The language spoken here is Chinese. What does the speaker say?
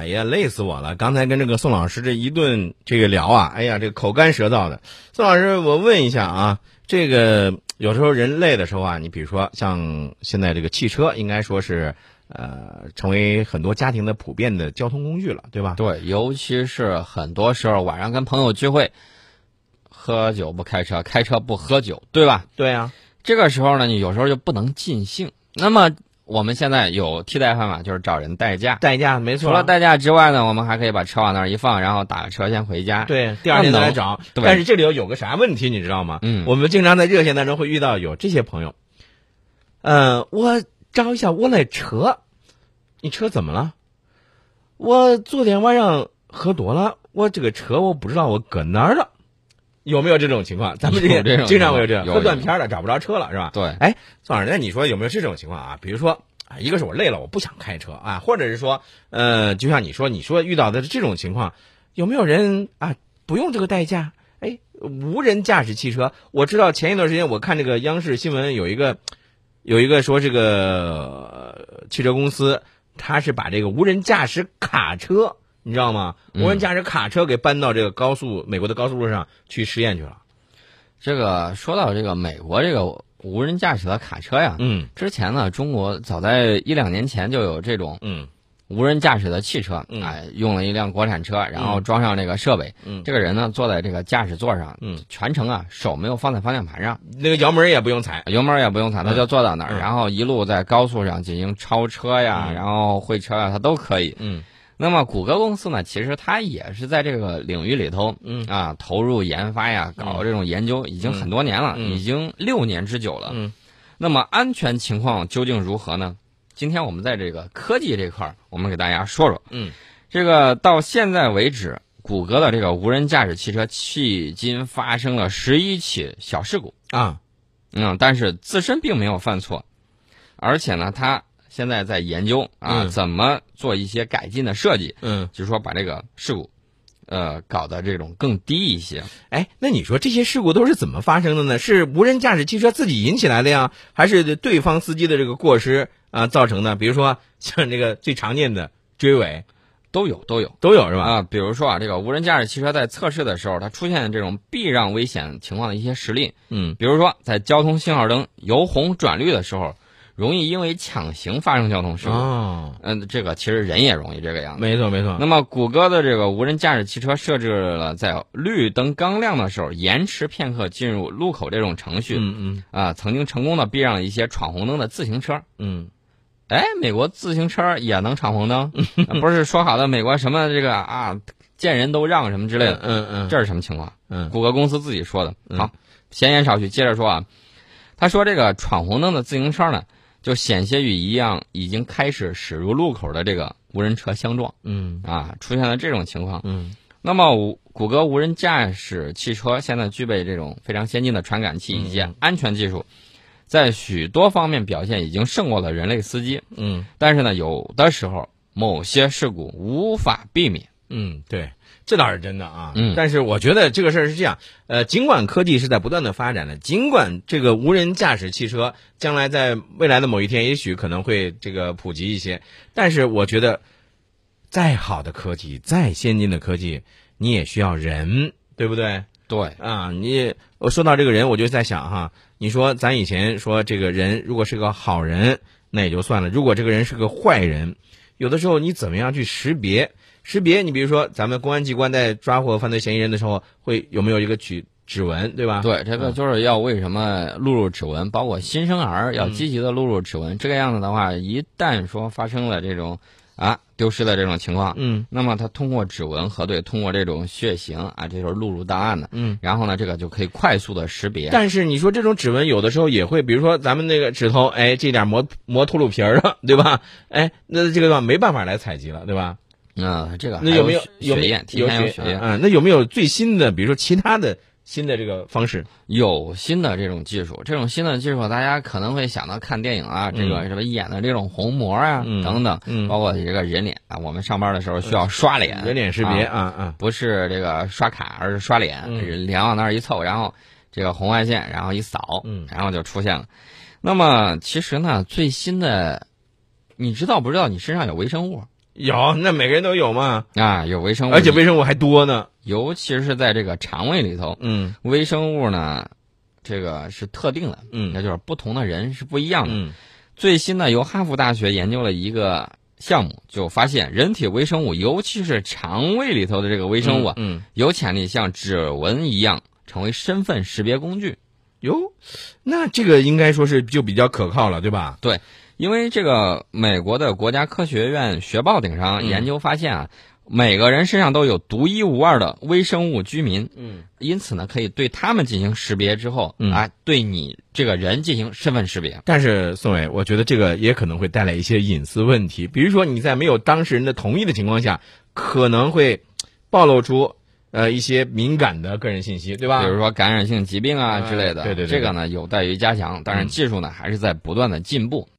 哎呀，累死我了！刚才跟这个宋老师这一顿这个聊啊，哎呀，这个口干舌燥的。宋老师，我问一下啊，这个有时候人累的时候啊，你比如说像现在这个汽车，应该说是呃成为很多家庭的普遍的交通工具了，对吧？对，尤其是很多时候晚上跟朋友聚会，喝酒不开车，开车不喝酒，对吧？对啊，这个时候呢，你有时候就不能尽兴。那么我们现在有替代方法，就是找人代驾。代驾没错。除了代驾之外呢，我们还可以把车往那儿一放，然后打个车先回家。对，第二天再来找。对但是这里头有个啥问题，你知道吗？嗯我们经常在热线当中会遇到有这些朋友，呃，我找一下我那车，你车怎么了？我昨天晚上喝多了，我这个车我不知道我搁哪儿了。有没有这种情况？咱们这些有这种经常会有这样，有喝断片儿了，找不着车了，是吧？对哎，宋老师，那你说有没有这种情况啊？比如说啊，一个是我累了，我不想开车啊，或者是说，呃，就像你说，你说遇到的这种情况，有没有人啊不用这个代驾？哎，无人驾驶汽车，我知道前一段时间我看这个央视新闻有一个有一个说这个呃汽车公司，它是把这个无人驾驶卡车，你知道吗？无人驾驶卡车给搬到这个高速美国的高速路上去实验去了。这个说到这个美国这个无人驾驶的卡车呀，嗯。之前呢，中国早在一两年前就有这种嗯。无人驾驶的汽车，嗯。哎，用了一辆国产车，然后装上这个设备，嗯。这个人呢坐在这个驾驶座上，嗯，全程啊手没有放在方向盘上，那个油门也不用踩。油门也不用踩，他就坐到那儿，嗯。然后一路在高速上进行超车呀，嗯。然后会车呀，他都可以。嗯那么谷歌公司呢，其实它也是在这个领域里头，嗯。啊，投入研发呀，搞这种研究已经很多年了，嗯。已经六年之久了。嗯。那么安全情况究竟如何呢？今天我们在这个科技这块儿，我们给大家说说。嗯。这个到现在为止，谷歌的这个无人驾驶汽车迄今发生了十一起小事故，啊。嗯，但是自身并没有犯错，而且呢，它现在在研究啊，嗯怎么做一些改进的设计，嗯，就是说把这个事故，呃，搞得这种更低一些。哎，那你说这些事故都是怎么发生的呢？是无人驾驶汽车自己引起来的呀，还是对方司机的这个过失啊、造成的？比如说像这个最常见的追尾，都有都有都有是吧？啊，比如说啊，这个无人驾驶汽车在测试的时候，它出现这种避让危险情况的一些实例，嗯比如说在交通信号灯由红转绿的时候，容易因为抢行发生交通事故。哦，嗯，这个其实人也容易这个样子。没错没错。那么，谷歌的这个无人驾驶汽车设置了在绿灯刚亮的时候延迟片刻进入路口这种程序，嗯嗯啊，曾经成功的避让了一些闯红灯的自行车。嗯哎，美国自行车也能闯红灯？啊 不是说好的美国什么这个啊，见人都让什么之类的？嗯嗯这是什么情况？嗯谷歌公司自己说的。嗯好，闲言少叙，接着说啊。他说这个闯红灯的自行车呢，就险些与一样已经开始驶入路口的这个无人车相撞嗯啊，出现了这种情况。嗯那么，谷谷歌无人驾驶汽车现在具备这种非常先进的传感器以及嗯安全技术，在许多方面表现已经胜过了人类司机。嗯但是呢，有的时候某些事故无法避免。嗯，对，这倒是真的啊。嗯但是我觉得这个事儿是这样，呃，尽管科技是在不断的发展的，尽管这个无人驾驶汽车将来在未来的某一天也许可能会这个普及一些，但是我觉得，再好的科技，再先进的科技，你也需要人，对不对？对，啊，你我说到这个人，我就在想哈，你说咱以前说这个人如果是个好人，那也就算了；如果这个人是个坏人，有的时候你怎么样去识别？识别，你比如说咱们公安机关在抓获犯罪嫌疑人的时候，会有没有一个取指纹，对吧？对，这个就是要为什么录入指纹，包括新生儿要积极的录入指纹。这个样子的话，一旦说发生了这种啊丢失的这种情况，嗯那么他通过指纹核对，通过这种血型啊，这就是录入档案的。嗯。然后呢，这个就可以快速的识别。但是你说这种指纹有的时候也会，比如说咱们那个指头，哎，这点磨磨秃噜皮儿了，对吧？哎，那这个的话没办法来采集了，对吧？嗯，这个那有没有还有没有血验？提前有血验。啊？那有没有最新的，比如说其他的新的这个方式？有新的这种技术，这种新的技术，大家可能会想到看电影啊，这个什么演的这种虹膜啊、嗯等等，嗯包括这个人脸啊，我们上班的时候需要刷脸，人脸识别啊啊啊，不是这个刷卡，而是刷脸，嗯脸往那儿一凑，然后这个红外线，然后一扫，嗯然后就出现了。那么其实呢，最新的，你知道不知道你身上有微生物？有，那每个人都有嘛，啊，有微生物，而且微生物还多呢。尤其是在这个肠胃里头，嗯微生物呢，这个是特定的，嗯那就是不同的人是不一样的。嗯最新呢由哈佛大学研究了一个项目，就发现人体微生物，尤其是肠胃里头的这个微生物啊，嗯，有潜力像指纹一样成为身份识别工具。哟，那这个应该说是就比较可靠了，对吧？因为这个美国的国家科学院学报顶上嗯研究发现啊，每个人身上都有独一无二的微生物居民，嗯因此呢，可以对他们进行识别之后，嗯啊，对你这个人进行身份识别。但是宋伟，我觉得这个也可能会带来一些隐私问题，比如说你在没有当事人的同意的情况下，可能会暴露出呃一些敏感的个人信息，对吧？比如说感染性疾病啊啊之类的，对对对这个呢有待于加强，当然嗯技术呢还是在不断的进步。